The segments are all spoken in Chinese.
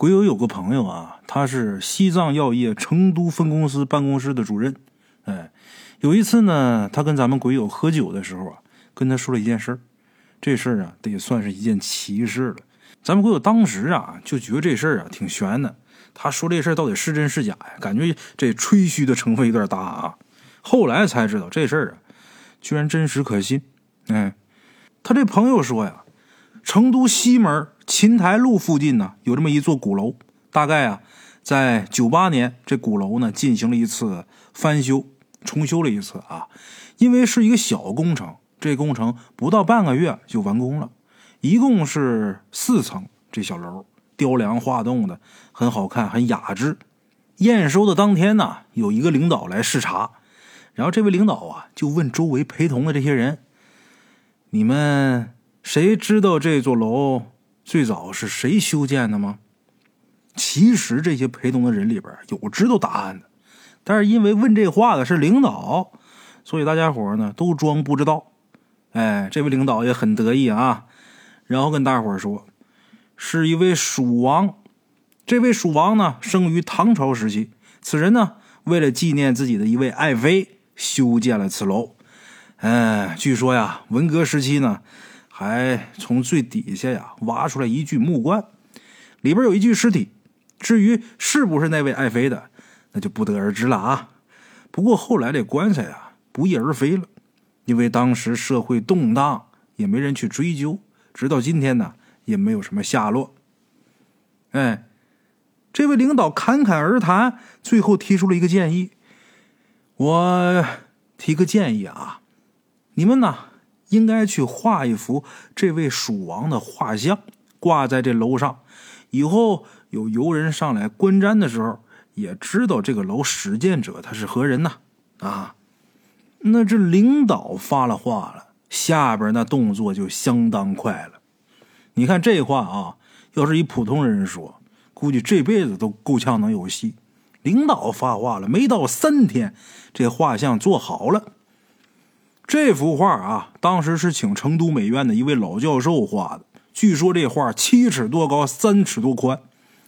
鬼友有个朋友啊，他是西藏药业成都分公司办公室的主任。哎，有一次呢，他跟咱们鬼友喝酒的时候啊，跟他说了一件事儿。这事儿啊，得算是一件奇事了。咱们鬼友当时啊，就觉得这事儿啊挺悬的。他说这事儿到底是真是假呀？感觉这吹嘘的成分有点大啊。后来才知道这事儿啊，居然真实可信。哎，他这朋友说呀，成都西门琴台路附近呢，有这么一座鼓楼。大概啊，在九八年，这鼓楼呢进行了一次翻修、重修了一次啊。因为是一个小工程，这工程不到半个月就完工了。一共是四层，这小楼雕梁画栋的，很好看，很雅致。验收的当天呢，有一个领导来视察，然后这位领导啊，就问周围陪同的这些人：“你们谁知道这座楼最早是谁修建的吗？”其实这些陪同的人里边有知道答案的，但是因为问这话的是领导，所以大家伙呢都装不知道。哎，这位领导也很得意啊。然后跟大伙说，是一位蜀王。这位蜀王呢，生于唐朝时期。此人呢，为了纪念自己的一位爱妃，修建了此楼。嗯，据说呀，文革时期呢，还从最底下呀挖出来一具木棺，里边有一具尸体。至于是不是那位爱妃的，那就不得而知了啊。不过后来这棺材啊，不翼而飞了，因为当时社会动荡，也没人去追究。直到今天呢，也没有什么下落。哎，这位领导侃侃而谈，最后提出了一个建议。我提个建议啊，你们呢应该去画一幅这位蜀王的画像，挂在这楼上。以后有游人上来观瞻的时候，也知道这个楼始建者他是何人呐？啊，那这领导发了话了。下边那动作就相当快了，你看这话啊，要是一普通人说，估计这辈子都够呛能有戏。领导发话了，没到三天，这画像做好了。这幅画啊，当时是请成都美院的一位老教授画的。据说这画七尺多高，三尺多宽，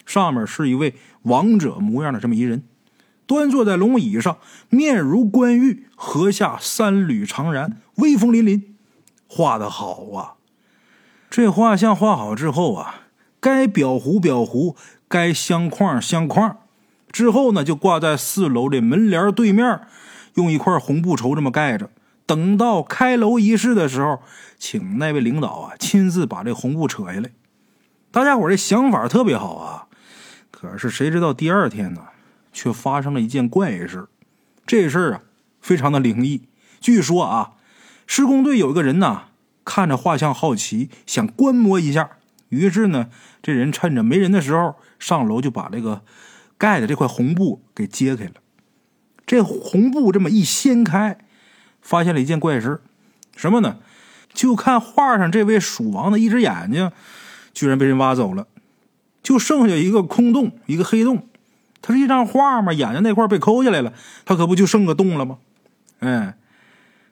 上面是一位王者模样的这么一人，端坐在龙椅上，面如冠玉，颌下三缕长髯，威风凛凛。画的好啊！这画像画好之后啊，该裱糊裱糊，该镶框镶框，之后呢就挂在四楼的门帘对面，用一块红布绸这么盖着。等到开楼仪式的时候，请那位领导啊亲自把这红布扯下来。大家伙这想法特别好啊，可是谁知道第二天呢，却发生了一件怪事。这事儿啊非常的灵异，据说啊。施工队有一个人呢，看着画像好奇，想观摩一下。于是呢，这人趁着没人的时候上楼，就把这个盖的这块红布给揭开了。这红布这么一掀开，发现了一件怪事什么呢？就看画上这位蜀王的一只眼睛，居然被人挖走了，就剩下一个空洞，一个黑洞。它是一张画嘛，眼睛那块被抠下来了，它可不就剩个洞了吗？哎。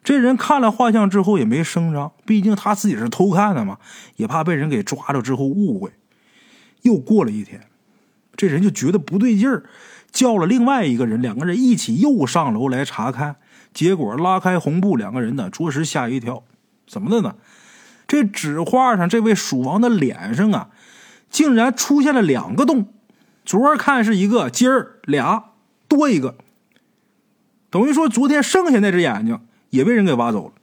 这人看了画像之后也没声张，毕竟他自己是偷看的嘛，也怕被人给抓着之后误会。又过了一天，这人就觉得不对劲儿，叫了另外一个人，两个人一起又上楼来查看。结果拉开红布，两个人呢着实吓一跳。怎么的呢？这纸画上这位蜀王的脸上啊，竟然出现了两个洞。昨儿看是一个，今儿俩多一个，等于说昨天剩下那只眼睛。也被人给挖走了，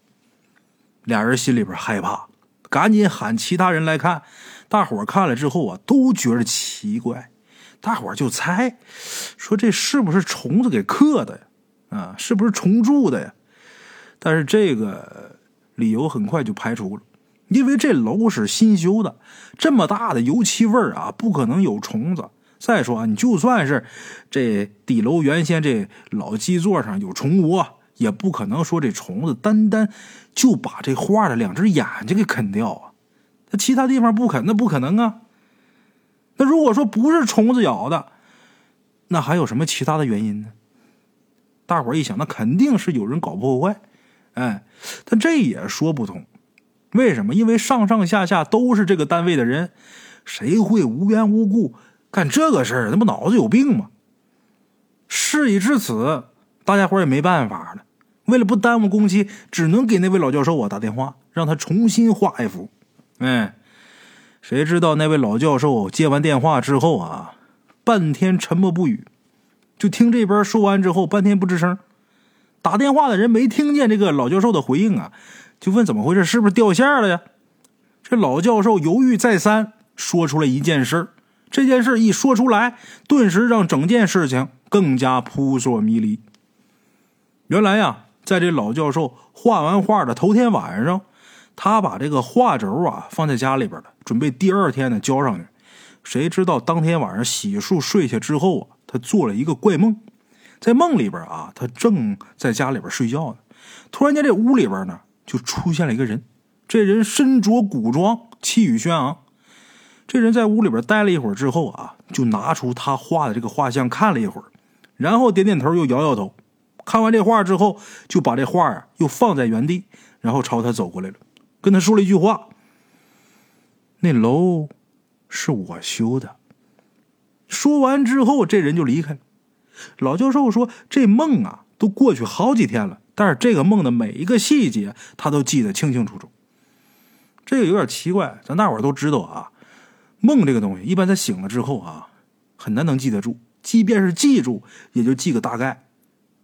俩人心里边害怕，赶紧喊其他人来看。大伙看了之后啊，都觉得奇怪，大伙就猜，说这是不是虫子给刻的呀？啊，是不是虫蛀的呀？但是这个理由很快就排除了，因为这楼是新修的，这么大的油漆味儿啊，不可能有虫子。再说啊，你就算是这底楼原先这老基座上有虫窝。也不可能说这虫子单单就把这画的两只眼睛给啃掉啊，那其他地方不啃，那不可能啊。那如果说不是虫子咬的，那还有什么其他的原因呢？大伙一想，那肯定是有人搞破坏，哎，但这也说不通。为什么？因为上上下下都是这个单位的人，谁会无缘无故干这个事儿，那不脑子有病吗？事已至此，大家伙也没办法了。为了不耽误工期，只能给那位老教授啊打电话，让他重新画一幅。哎，谁知道那位老教授接完电话之后啊，半天沉默不语，就听这边说完之后，半天不吱声。打电话的人没听见这个老教授的回应啊，就问怎么回事，是不是掉线了呀？这老教授犹豫再三，说出了一件事这件事一说出来，顿时让整件事情更加扑朔迷离。原来呀。在这老教授画完画的头天晚上，他把这个画轴啊放在家里边了，准备第二天呢交上去。谁知道当天晚上洗漱睡下之后啊，他做了一个怪梦，在梦里边啊，他正在家里边睡觉呢，突然间这屋里边呢就出现了一个人，这人身着古装，气宇轩昂。这人在屋里边待了一会儿之后啊，就拿出他画的这个画像看了一会儿，然后点点头，又摇摇头。看完这画之后，就把这画啊又放在原地，然后朝他走过来了，跟他说了一句话：“那楼是我修的。”说完之后，这人就离开了。老教授说：“这梦啊，都过去好几天了，但是这个梦的每一个细节，他都记得清清楚楚。这个有点奇怪，咱大伙都知道啊，梦这个东西，一般在醒了之后啊，很难能记得住，即便是记住，也就记个大概。”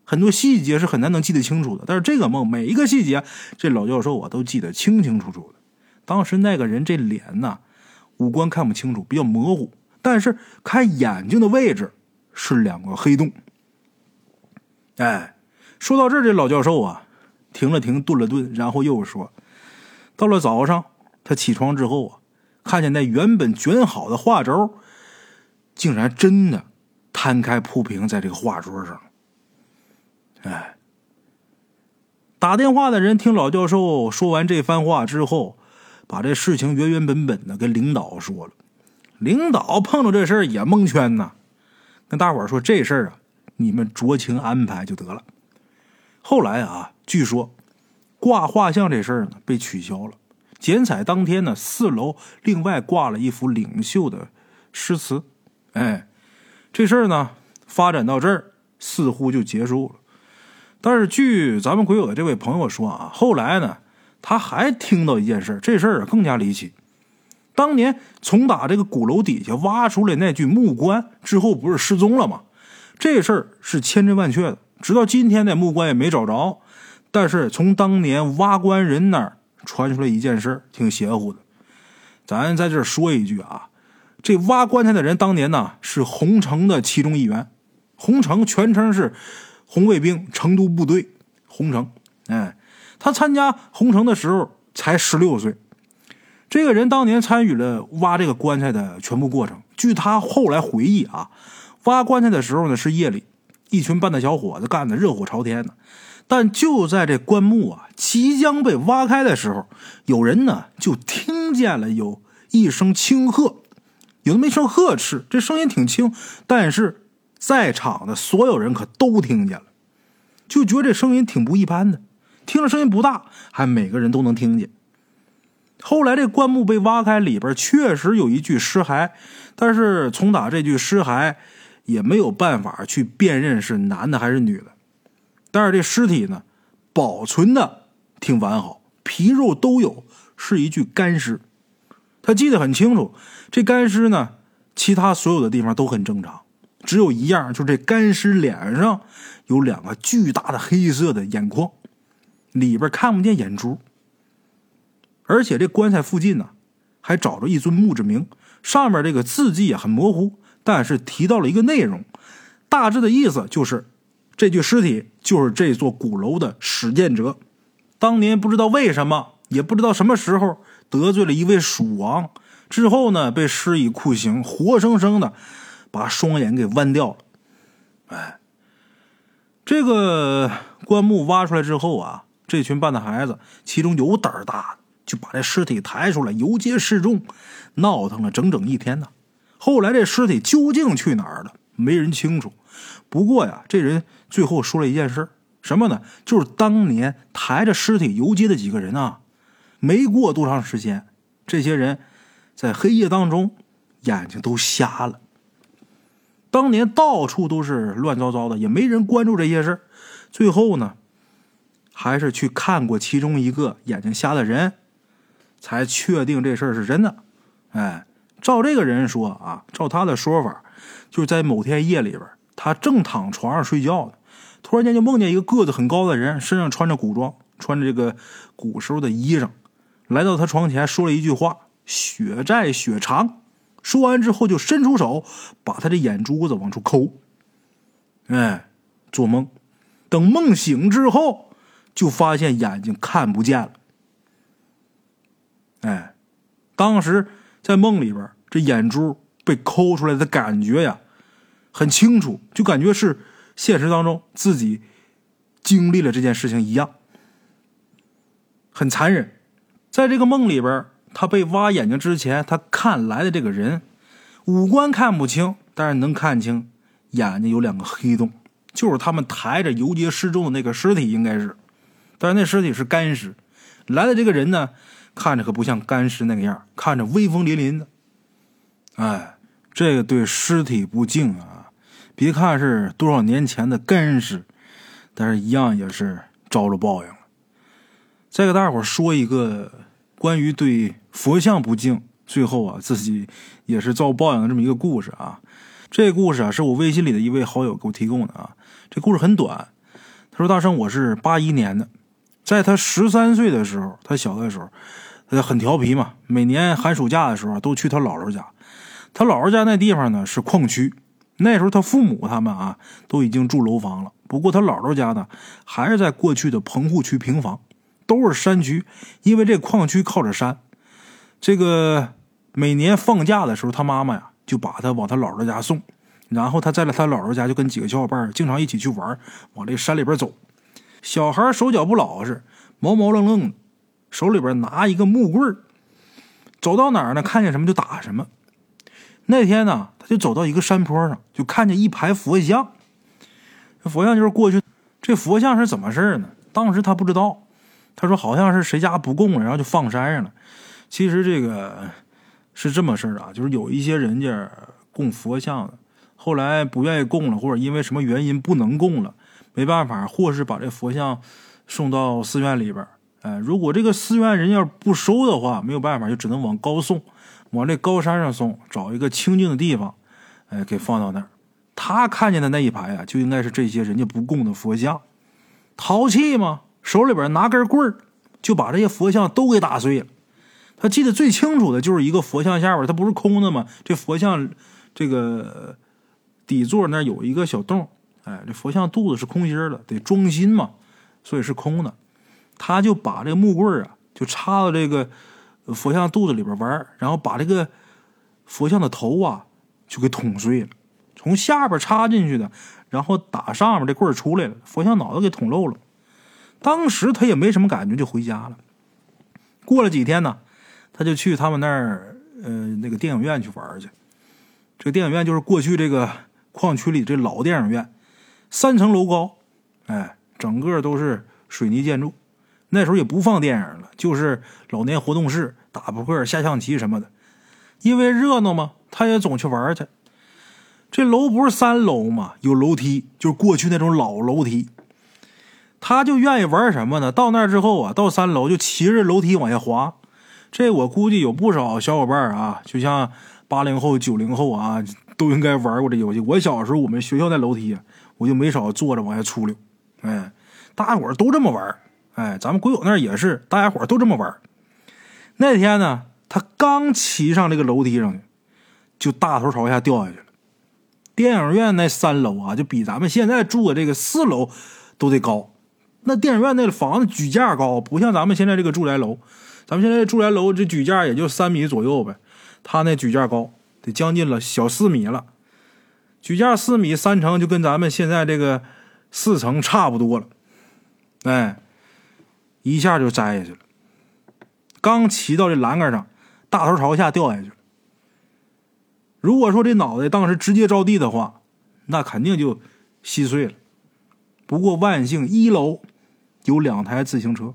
很多细节是很难能记得清楚的，但是这个梦每一个细节，这老教授啊都记得清清楚楚的。当时那个人这脸呐，五官看不清楚，比较模糊，但是看眼睛的位置是两个黑洞。哎，说到这，这老教授啊停了停，顿了顿，然后又说：“到了早上，他起床之后啊，看见那原本卷好的画轴，竟然真的摊开铺平在这个画桌上。”哎，打电话的人听老教授说完这番话之后，把这事情原原本本的跟领导说了。领导碰到这事儿也蒙圈呐，跟大伙儿说这事儿啊，你们酌情安排就得了。后来啊，据说挂画像这事儿呢被取消了，剪彩当天呢，四楼另外挂了一幅领袖的诗词。哎，这事儿呢发展到这儿，似乎就结束了。但是据咱们鬼友的这位朋友说啊，后来呢，他还听到一件事，这事儿更加离奇。当年从打这个鼓楼底下挖出来那具木棺之后，不是失踪了吗？这事儿是千真万确的，直到今天那木棺也没找着。但是从当年挖棺人那儿传出来一件事儿，挺邪乎的。咱在这儿说一句啊，这挖棺材的人当年呢是红城的其中一员，红城全称是。红卫兵成都部队，红城，哎，他参加红城的时候才十六岁。这个人当年参与了挖这个棺材的全部过程。据他后来回忆啊，挖棺材的时候呢是夜里，一群半大小伙子干的热火朝天的。但就在这棺木啊即将被挖开的时候，有人呢就听见了有一声轻喝，有那么一声呵斥，这声音挺轻，但是。在场的所有人可都听见了，就觉得这声音挺不一般的。听着声音不大，还每个人都能听见。后来这棺木被挖开，里边确实有一具尸骸，但是从打这具尸骸也没有办法去辨认是男的还是女的。但是这尸体呢，保存的挺完好，皮肉都有，是一具干尸。他记得很清楚，这干尸呢，其他所有的地方都很正常。只有一样，就是这干尸脸上有两个巨大的黑色的眼眶，里边看不见眼珠。而且这棺材附近呢，还找着一尊墓志铭，上面这个字迹很模糊，但是提到了一个内容，大致的意思就是，这具尸体就是这座鼓楼的始建者，当年不知道为什么，也不知道什么时候得罪了一位蜀王，之后呢被施以酷刑，活生生的。把双眼给剜掉了，哎，这个棺木挖出来之后啊，这群半大孩子，其中有胆儿大的，就把这尸体抬出来游街示众，闹腾了整整一天呢。后来这尸体究竟去哪儿了，没人清楚。不过呀，这人最后说了一件事，什么呢？就是当年抬着尸体游街的几个人啊，没过多长时间，这些人在黑夜当中眼睛都瞎了。当年到处都是乱糟糟的，也没人关注这些事最后呢，还是去看过其中一个眼睛瞎的人，才确定这事儿是真的。哎，照这个人说啊，照他的说法，就是在某天夜里边，他正躺床上睡觉呢，突然间就梦见一个个子很高的人，身上穿着古装，穿着这个古时候的衣裳，来到他床前，说了一句话：“血债血偿。”说完之后，就伸出手把他的眼珠子往出抠。哎，做梦，等梦醒之后，就发现眼睛看不见了。哎，当时在梦里边，这眼珠被抠出来的感觉呀，很清楚，就感觉是现实当中自己经历了这件事情一样，很残忍。在这个梦里边。他被挖眼睛之前，他看来的这个人，五官看不清，但是能看清眼睛有两个黑洞，就是他们抬着游街示众的那个尸体，应该是，但是那尸体是干尸，来的这个人呢，看着可不像干尸那个样，看着威风凛凛的。哎，这个对尸体不敬啊！别看是多少年前的干尸，但是一样也是招了报应了。再给大伙说一个关于对。佛像不敬，最后啊自己也是遭报应的这么一个故事啊。这故事啊是我微信里的一位好友给我提供的啊。这故事很短，他说：“大圣，我是八一年的，在他十三岁的时候，他小的时候，他很调皮嘛。每年寒暑假的时候都去他姥姥家。他姥姥家那地方呢是矿区，那时候他父母他们啊都已经住楼房了。不过他姥姥家呢还是在过去的棚户区平房，都是山区，因为这矿区靠着山。”这个每年放假的时候，他妈妈呀就把他往他姥姥家送，然后他在了他姥姥家就跟几个小伙伴经常一起去玩，往这山里边走。小孩手脚不老实，毛毛愣愣的，手里边拿一个木棍走到哪儿呢，看见什么就打什么。那天呢，他就走到一个山坡上，就看见一排佛像。佛像就是过去，这佛像是怎么事呢？当时他不知道，他说好像是谁家不供了，然后就放山上了。其实这个是这么事儿啊，就是有一些人家供佛像的，后来不愿意供了，或者因为什么原因不能供了，没办法，或是把这佛像送到寺院里边哎，如果这个寺院人要不收的话，没有办法，就只能往高送，往这高山上送，找一个清静的地方，哎，给放到那儿。他看见的那一排啊，就应该是这些人家不供的佛像，淘气嘛，手里边拿根棍儿，就把这些佛像都给打碎了。他记得最清楚的就是一个佛像下边，它不是空的吗？这佛像这个底座那有一个小洞，哎，这佛像肚子是空心的，得装心嘛，所以是空的。他就把这个木棍啊，就插到这个佛像肚子里边玩，然后把这个佛像的头啊就给捅碎了，从下边插进去的，然后打上面这棍出来了，佛像脑袋给捅漏了。当时他也没什么感觉，就回家了。过了几天呢？他就去他们那儿，呃，那个电影院去玩去。这个电影院就是过去这个矿区里这老电影院，三层楼高，哎，整个都是水泥建筑。那时候也不放电影了，就是老年活动室、打扑克、下象棋什么的。因为热闹嘛，他也总去玩去。这楼不是三楼嘛，有楼梯，就是过去那种老楼梯。他就愿意玩什么呢？到那之后啊，到三楼就骑着楼梯往下滑。这我估计有不少小伙伴啊，就像八零后、九零后啊，都应该玩过这游戏。我小时候，我们学校那楼梯，我就没少坐着往下出溜。哎，大家伙都这么玩。哎，咱们鬼友那儿也是，大家伙都这么玩。那天呢，他刚骑上这个楼梯上去，就大头朝下掉下去了。电影院那三楼啊，就比咱们现在住的这个四楼都得高。那电影院那个房子举架高，不像咱们现在这个住宅楼。咱们现在住宅楼这举架也就三米左右呗，他那举架高得将近了小四米了，举架四米三层就跟咱们现在这个四层差不多了，哎，一下就栽下去了，刚骑到这栏杆上，大头朝下掉下去了。如果说这脑袋当时直接着地的话，那肯定就稀碎了。不过万幸一楼有两台自行车。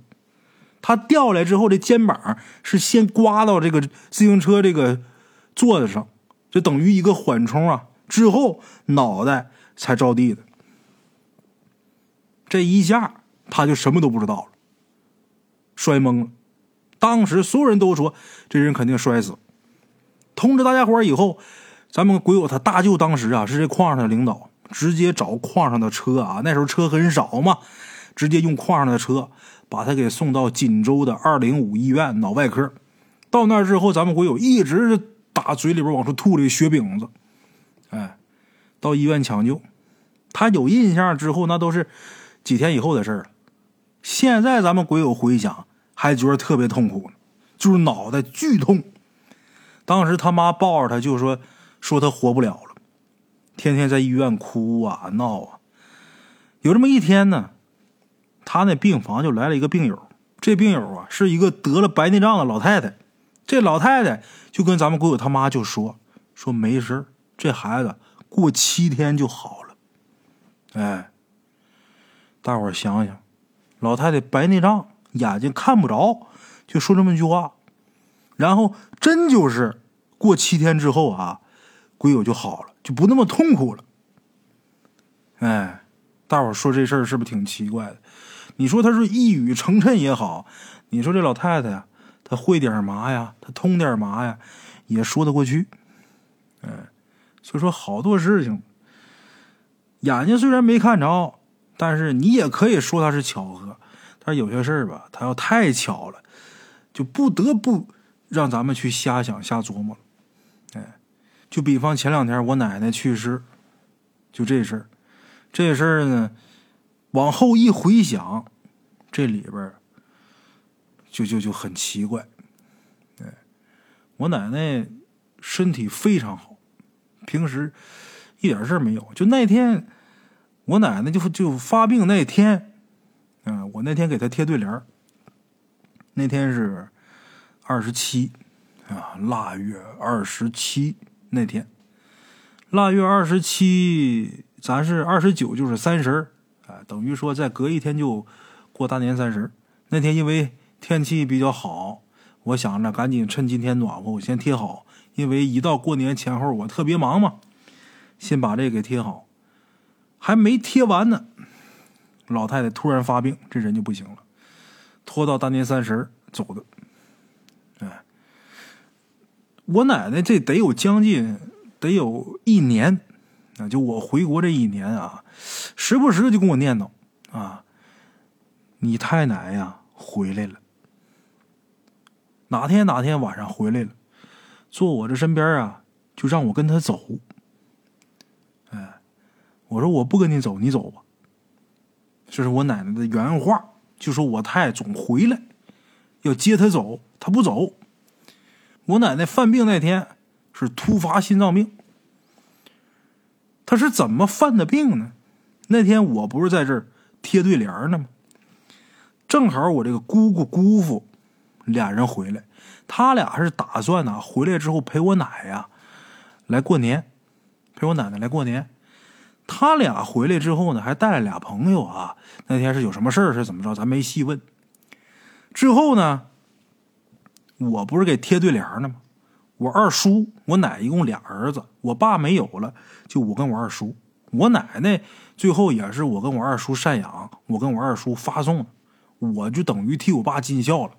他掉来之后，这肩膀是先刮到这个自行车这个座子上，就等于一个缓冲啊，之后脑袋才着地的。这一下他就什么都不知道了，摔懵了。当时所有人都说这人肯定摔死。通知大家伙以后，咱们鬼友他大舅当时啊是这矿上的领导，直接找矿上的车啊，那时候车很少嘛，直接用矿上的车把他给送到锦州的二零五医院脑外科。到那之后，咱们鬼友一直是打嘴里边往出吐这个血饼子，哎，到医院抢救，他有印象之后，那都是几天以后的事了。现在咱们鬼友回想，还觉得特别痛苦，就是脑袋剧痛。当时他妈抱着他就说，说他活不了了，天天在医院哭啊闹啊。有这么一天呢，他那病房就来了一个病友，这病友啊是一个得了白内障的老太太。这老太太就跟咱们鬼友他妈就说说没事这孩子过七天就好了。哎，大伙儿想想，老太太白内障，眼睛看不着，就说这么一句话，然后真就是过七天之后啊，鬼友就好了，就不那么痛苦了。哎，大伙儿说这事儿是不是挺奇怪的？你说他是一语成谶也好，你说这老太太呀。他会点嘛呀？他通点嘛呀？也说得过去。哎，所以说好多事情，眼睛虽然没看着，但是你也可以说它是巧合。但是有些事儿吧，它要太巧了，就不得不让咱们去瞎想、瞎琢磨了。哎，就比方前两天我奶奶去世，就这事儿，这事儿呢，往后一回想，这里边就就就很奇怪，哎，我奶奶身体非常好，平时一点事儿没有。就那天，我奶奶就就发病那天，嗯，我那天给她贴对联那天是二十七啊，腊月二十七那天，腊月二十七，咱是二十九就是三十啊，等于说再隔一天就过大年三十那天因为。天气比较好，我想着赶紧趁今天暖和，我先贴好，因为一到过年前后我特别忙嘛，先把这给贴好。还没贴完呢，老太太突然发病，这人就不行了，拖到大年三十走的。哎，我奶奶这得有将近得有一年啊，就我回国这一年啊，时不时的就跟我念叨啊，你太奶呀回来了。哪天哪天晚上回来了，坐我这身边啊，就让我跟他走。哎，我说我不跟你走，你走吧。这是我奶奶的原话，就说我太总回来，要接他走，他不走。我奶奶犯病那天是突发心脏病，他是怎么犯的病呢？那天我不是在这儿贴对联呢吗？正好我这个姑姑姑父。俩人回来，他俩是打算呢，回来之后陪我奶呀来过年，陪我奶奶来过年。他俩回来之后呢，还带了俩朋友啊。那天是有什么事儿是怎么着？咱没细问。之后呢，我不是给贴对联呢吗？我二叔、我奶一共俩儿子，我爸没有了，就我跟我二叔。我奶奶最后也是我跟我二叔赡养，我跟我二叔发送，我就等于替我爸尽孝了。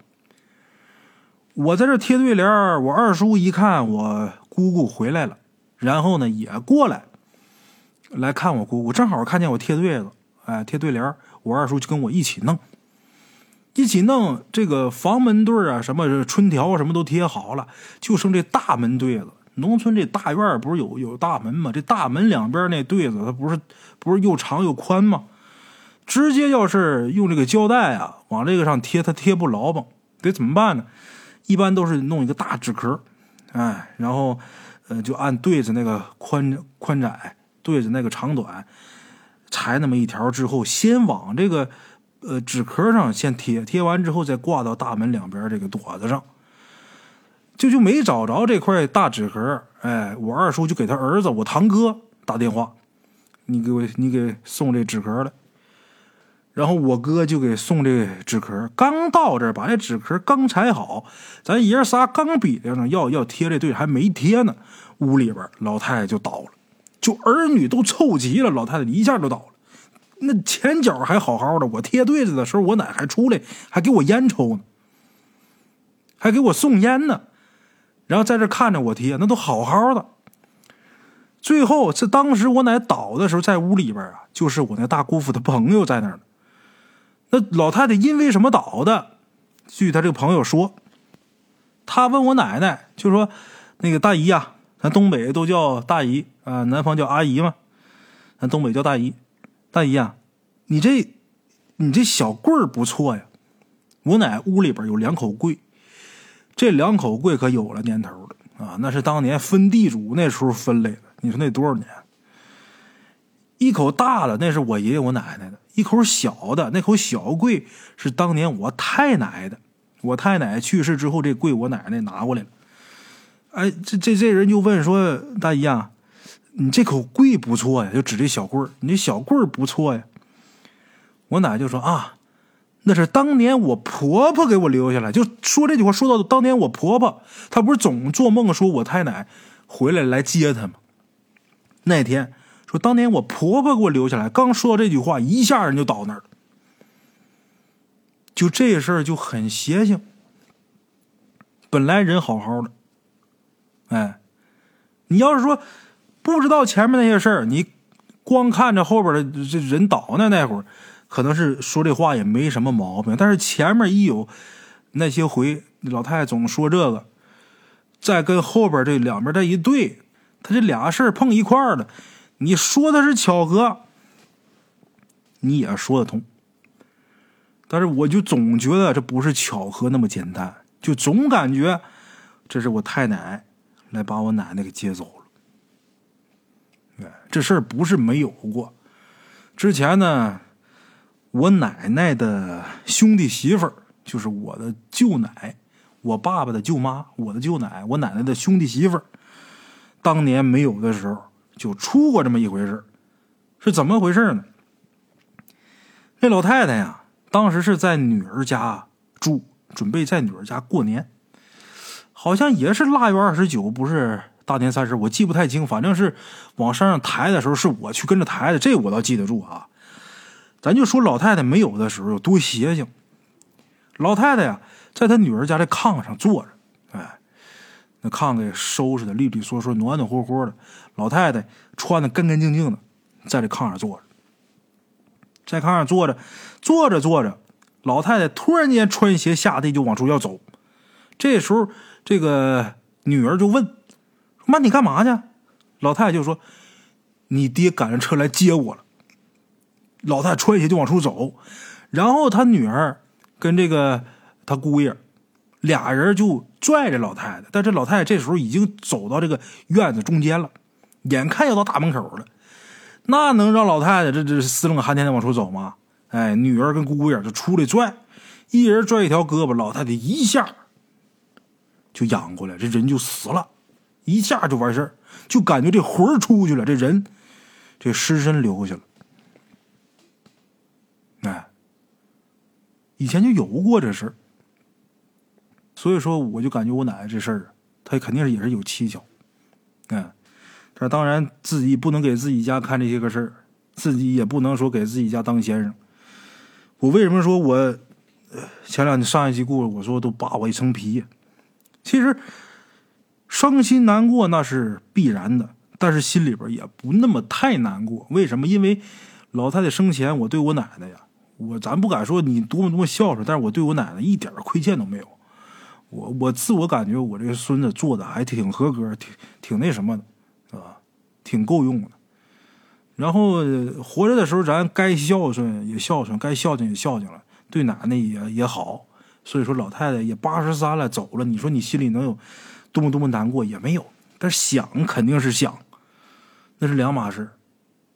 我在这贴对联我二叔一看我姑姑回来了，然后呢也过来来看我姑姑，正好看见我贴对子，哎，贴对联我二叔就跟我一起弄，一起弄这个房门对啊，什么春条什么都贴好了，就剩这大门对子。农村这大院不是有有大门吗？这大门两边那对子，它不是不是又长又宽吗？直接要是用这个胶带啊往这个上贴，它贴不牢吧？得怎么办呢？一般都是弄一个大纸壳，哎，然后，呃，就按对子那个宽宽窄，对子那个长短，裁那么一条之后，先往这个呃纸壳上先贴，贴完之后再挂到大门两边这个垛子上。就就没找着这块大纸壳，哎，我二叔就给他儿子，我堂哥打电话，你给我，你给送这纸壳来。然后我哥就给送这纸壳，刚到这儿把这纸壳刚裁好，咱爷仨刚比量上要要贴这对，还没贴呢，屋里边老太太就倒了，就儿女都凑齐了，老太太一下就倒了。那前脚还好好的，我贴对子的时候，我奶还出来，还给我烟抽呢，还给我送烟呢。然后在这看着我贴，那都好好的。最后，这当时我奶倒的时候，在屋里边啊，就是我那大姑父的朋友在那儿。那老太太因为什么倒的？据他这个朋友说，他问我奶奶，就说：“那个大姨呀，咱东北都叫大姨啊，南方叫阿姨嘛，咱东北叫大姨。大姨呀，你这你这小柜儿不错呀。我奶屋里边有两口柜，这两口柜可有了年头了啊，那是当年分地主那时候分来的。你说那多少年？一口大的那是我爷爷我奶奶的。”一口小的那口小柜是当年我太奶的，我太奶去世之后，这柜我奶奶拿过来了。哎，这这这人就问说：“大姨啊，你这口柜不错呀，就指这小柜儿，你这小柜儿不错呀。”我奶就说：“啊，那是当年我婆婆给我留下来。”就说这句话，说到当年我婆婆，她不是总做梦说我太奶回来来接她吗？那天。说当年我婆婆给我留下来，刚说这句话，一下人就倒那儿了。就这事儿就很邪性。本来人好好的，哎，你要是说不知道前面那些事儿，你光看着后边的这人倒那那会儿，可能是说这话也没什么毛病。但是前面一有那些回，老太太总说这个，再跟后边这两边这一对，他这俩事儿碰一块儿了。你说的是巧合，你也说得通，但是我就总觉得这不是巧合那么简单，就总感觉这是我太奶来把我奶奶给接走了。这事儿不是没有过，之前呢，我奶奶的兄弟媳妇儿，就是我的舅奶，我爸爸的舅妈，我的舅奶，我奶奶的兄弟媳妇儿，当年没有的时候。就出过这么一回事是怎么回事呢？那老太太呀，当时是在女儿家住，准备在女儿家过年，好像也是腊月二十九，不是大年三十，我记不太清，反正是往山上抬的时候，是我去跟着抬的，这我倒记得住啊。咱就说老太太没有的时候有多邪性，老太太呀，在她女儿家的炕上坐着，那炕给收拾的利利索索、暖暖和和的，老太太穿的干干净净的，在这炕上坐着，在炕上坐着，坐着坐着，老太太突然间穿鞋下地就往出要走，这时候这个女儿就问：“妈，你干嘛去？”老太太就说：“你爹赶上车来接我了。”老太太穿鞋就往出走，然后他女儿跟这个他姑爷。俩人就拽着老太太，但这老太太这时候已经走到这个院子中间了，眼看要到大门口了，那能让老太太这这死冷寒天的往出走吗？哎，女儿跟姑姑眼就出来拽，一人拽一条胳膊，老太太一下就仰过来，这人就死了，一下就完事儿，就感觉这魂出去了，这人这尸身留下了。哎，以前就有过这事儿。所以说，我就感觉我奶奶这事儿，她肯定是也是有蹊跷，嗯，这当然自己不能给自己家看这些个事儿，自己也不能说给自己家当先生。我为什么说我前两天上一期故事，我说都扒我一层皮？其实伤心难过那是必然的，但是心里边也不那么太难过。为什么？因为老太太生前，我对我奶奶呀，我咱不敢说你多么多么孝顺，但是我对我奶奶一点亏欠都没有。我我自我感觉我这个孙子做的还挺合格，挺挺那什么的，是吧？挺够用的。然后活着的时候，咱该孝顺也孝顺，该孝敬也孝敬了，对奶奶也也好。所以说，老太太也八十三了，走了。你说你心里能有多么多么难过？也没有。但是想肯定是想，那是两码事。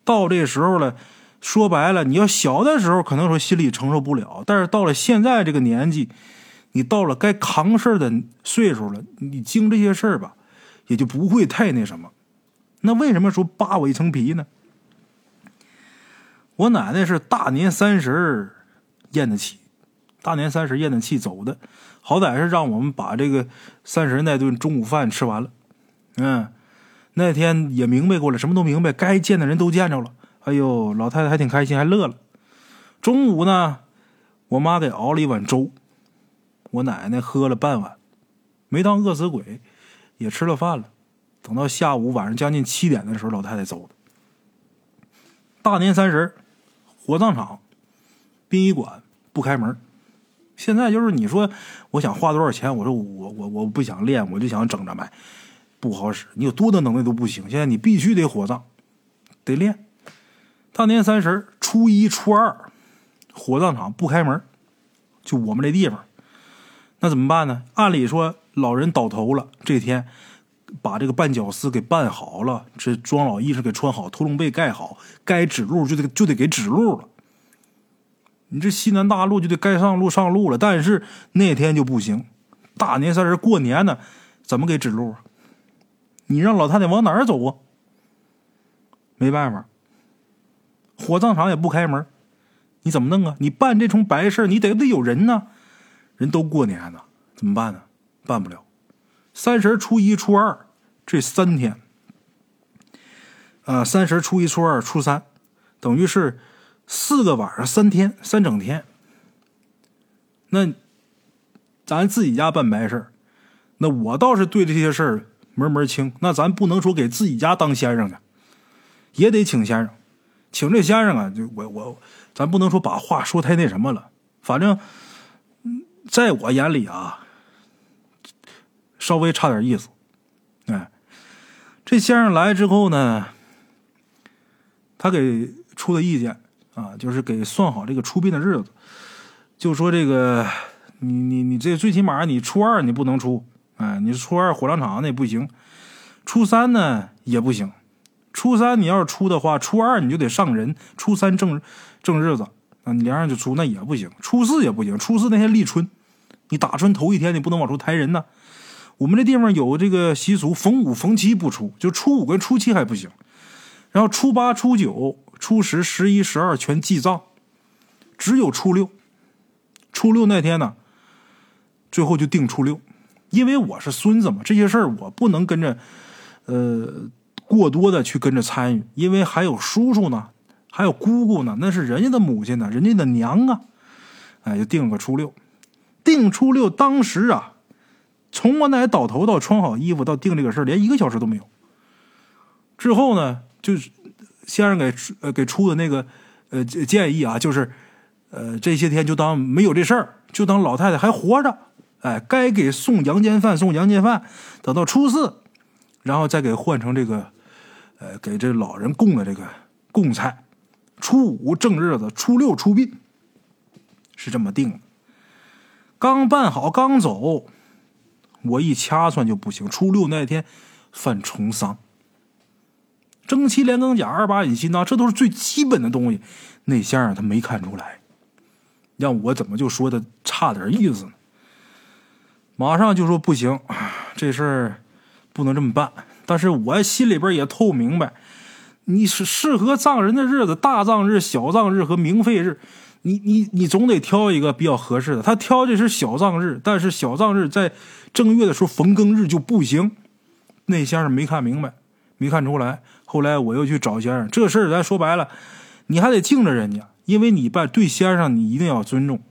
到这时候了，说白了，你要小的时候可能说心里承受不了，但是到了现在这个年纪。你到了该扛事儿的岁数了，你经这些事儿吧，也就不会太那什么。那为什么说扒我一层皮呢？我奶奶是大年三十咽的气，大年三十咽的气走的，好歹是让我们把这个三十那顿中午饭吃完了。嗯，那天也明白过了，什么都明白，该见的人都见着了。哎呦，老太太还挺开心，还乐了。中午呢，我妈给熬了一碗粥，我奶奶喝了半碗，没当饿死鬼，也吃了饭了。等到下午晚上将近七点的时候，老太太走的。大年三十，火葬场、殡仪馆不开门。现在就是你说，我想花多少钱？我说我我我不想练，我就想整着卖，不好使。你有多大能耐都不行。现在你必须得火葬，得练。大年三十、初一、初二，火葬场不开门，就我们这地方，那怎么办呢？按理说老人倒头了，这天把这个绊脚丝给办好了，这装老衣裳给穿好，屠龙被盖好，该指路就得就得给指路了。你这西南大路就得该上路上路了，但是那天就不行。大年三十过年呢，怎么给指路啊？你让老太太往哪儿走啊？没办法，火葬场也不开门，你怎么弄啊？你办这重白事你得不得有人呢，人都过年呢，怎么办呢？办不了。三十、初一、初二这三天，呃，三十、初一、初二、初三，等于是。四个晚上，三天，三整天。那咱自己家办白事儿那我倒是对这些事儿门门清。那咱不能说给自己家当先生去，也得请先生。请这先生啊，就我我，咱不能说把话说太那什么了。反正，在我眼里啊，稍微差点意思。哎，这先生来之后呢，他给出的意见。啊，就是给算好这个出殡的日子，就说这个，你你你这最起码你初二你不能出，哎，你初二火葬场那不行，初三呢也不行，初三你要是出的话，初二你就得上人，初三正正日子啊，你连上就出那也不行，初四也不行，初四那天立春，你打春头一天你不能往出抬人呢。我们这地方有这个习俗，逢五逢七不出，就初五跟初七还不行，然后初八初九。初十、十一、十二全祭葬，只有初六。初六那天呢，最后就定初六，因为我是孙子嘛，这些事儿我不能跟着，呃，过多的去跟着参与，因为还有叔叔呢，还有姑姑呢，那是人家的母亲呢，人家的娘啊，哎，就定了个初六。定初六，当时啊，从我奶倒头到穿好衣服到定这个事，连一个小时都没有。之后呢，就是。先生给呃给出的那个呃建议啊，就是呃这些天就当没有这事儿，就当老太太还活着，哎，该给送阳间饭送阳间饭，等到初四，然后再给换成这个呃给这老人供的这个供菜，初五正日子，初六出殡，是这么定的。刚办好刚走，我一掐算就不行，初六那天犯重丧。蒸七连根甲、二八引心呐，这都是最基本的东西。那先生他没看出来，让我怎么就说的差点意思呢？马上就说不行，这事儿不能这么办。但是我心里边也透明白，你是适合葬人的日子，大葬日、小葬日和冥费日，你你你总得挑一个比较合适的。他挑的是小葬日，但是小葬日在正月的时候逢庚日就不行。那先生没看明白，没看出来。后来我又去找先生，这事儿咱说白了，你还得敬着人家，因为你办对先生你一定要尊重。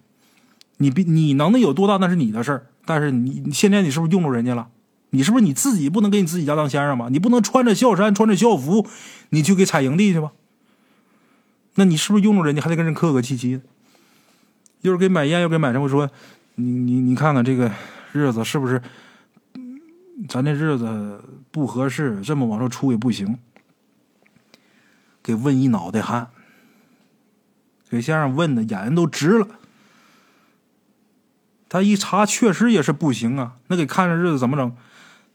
你比你能力有多大那是你的事儿，但是你现在你是不是用着人家了？你是不是你自己不能给你自己家当先生吗？你不能穿着孝衫穿着校服，你去给采营地去吧？那你是不是用着人家还得跟人客客气气的？又是给买烟又给买什么？说你你你看看这个日子是不是？咱这日子不合适，这么往上出也不行。给问一脑袋汗，给先生问的眼睛都直了。他一查，确实也是不行啊。那给看着日子怎么整？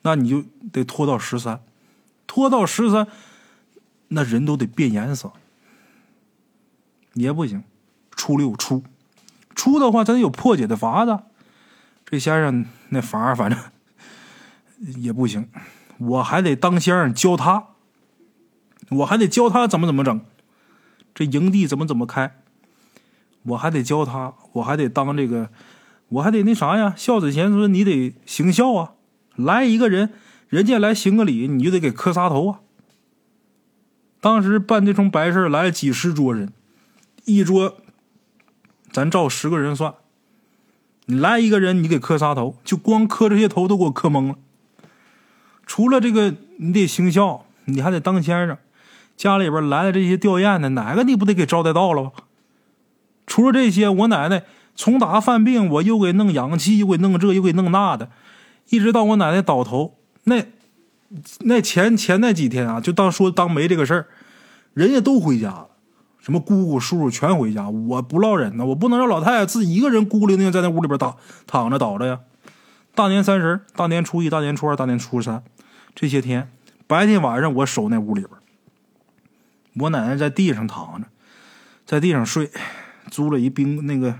那你就得拖到十三，拖到十三，那人都得变颜色，也不行。初六出，出的话，咱有破解的法子。这先生那法儿，反正也不行，我还得当先生教他。我还得教他怎么怎么整，这营地怎么怎么开，我还得教他，我还得当这个，我还得那啥呀？孝子贤孙，你得行孝啊！来一个人，人家来行个礼，你就得给磕仨头啊。当时办这桩白事来了几十桌人，一桌咱照十个人算，你来一个人，你给磕仨头，就光磕这些头都给我磕懵了。除了这个，你得行孝，你还得当先生。家里边来的这些吊唁的，哪个你不得给招待到了吧？除了这些，我奶奶从打犯病，我又给弄氧气，又给弄这，又给弄那的，一直到我奶奶倒头，那那前前那几天啊，就当说当没这个事儿，人家都回家了，什么姑姑叔叔全回家，我不落忍呢，我不能让老太太自己一个人孤零零在那屋里边躺躺着倒着呀。大年三十、大年初一、大年初二、大年初三这些天，白天晚上我守那屋里边。我奶奶在地上躺着，在地上睡，租了一冰那个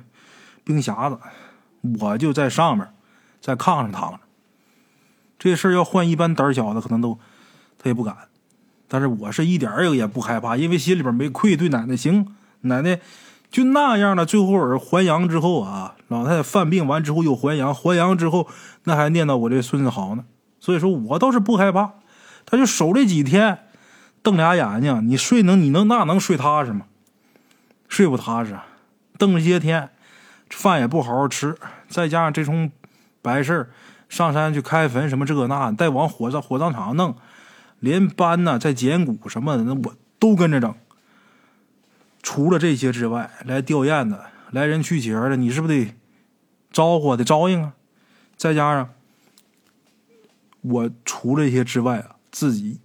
冰匣子，我就在上面，在炕上躺着。这事儿要换一般胆小的，可能都他也不敢，但是我是一点儿也不害怕，因为心里边没愧对奶奶。行，奶奶就那样了。最后儿还阳之后啊，老太太犯病完之后又还阳，还阳之后那还念叨我这孙子好呢。所以说我倒是不害怕，他就守这几天。瞪俩眼睛，你睡能你能那能睡踏实吗？睡不踏实，瞪这些天，饭也不好好吃，再加上这种白事上山去开坟什么这那，再往火葬火葬场弄，连搬呐、再捡骨什么的，那我都跟着整。除了这些之外，来吊唁的，来人去节的，你是不是得招呼得招应啊？再加上我除了这些之外啊，自己。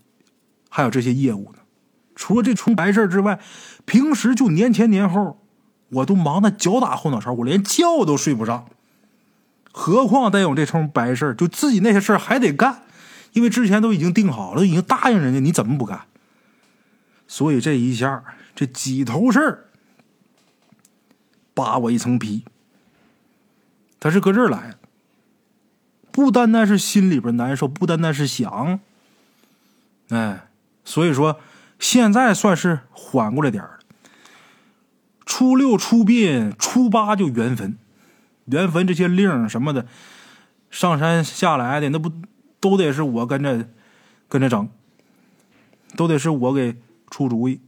还有这些业务呢，除了这出白事之外，平时就年前年后，我都忙得脚打后脑勺，我连觉都睡不上。何况得有这出白事就自己那些事还得干，因为之前都已经定好了，已经答应人家，你怎么不干？所以这一下，这几头事儿扒我一层皮。他是搁这儿来，不单单是心里边难受，不单单是想，哎。所以说，现在算是缓过来点儿了。初六出殡，初八就圆坟，原坟这些令什么的，上山下来的那不都得是我跟着跟着整，都得是我给出主意，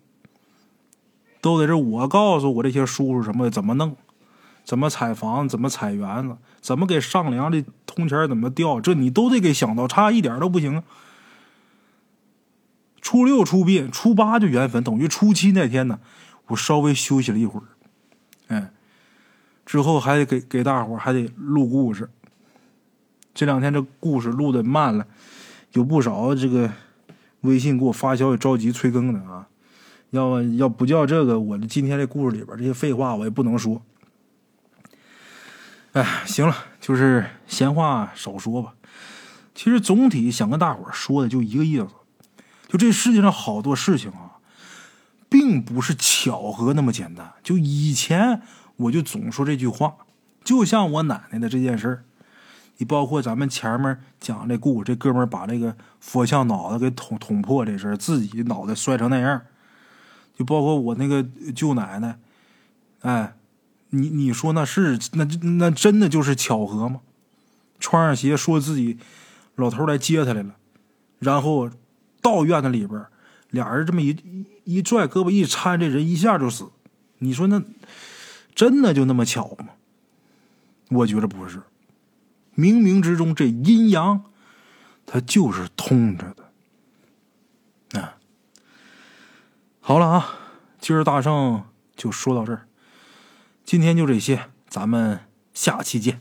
都得是我告诉我这些叔叔什么怎么弄，怎么采房，怎么采园子，怎么给上梁的铜钱怎么掉，这你都得给想到，差一点都不行。初六出殡，初八就圆坟，等于初七那天呢，我稍微休息了一会儿，之后还得给给大伙还得录故事。这两天这故事录的慢了，有不少这个微信给我发消息着急催更的啊。要么要不叫这个，我这今天这故事里边这些废话我也不能说。哎，行了，就是闲话少说吧。其实总体想跟大伙说的就一个意思。就这世界上好多事情啊，并不是巧合那么简单。就以前我就总说这句话，就像我奶奶的这件事儿，你包括咱们前面讲这故事，这哥们儿把那个佛像脑袋给捅捅破这事儿，自己脑袋摔成那样，就包括我那个舅奶奶，哎，你你说那是那那真的就是巧合吗？穿上鞋说自己老头来接他来了，然后。到院子里边，俩人这么一一拽胳膊一搀，这人一下就死。你说那真的就那么巧吗？我觉得不是，冥冥之中这阴阳，它就是通着的。啊，好了啊，今儿大圣就说到这儿，今天就这些，咱们下期见。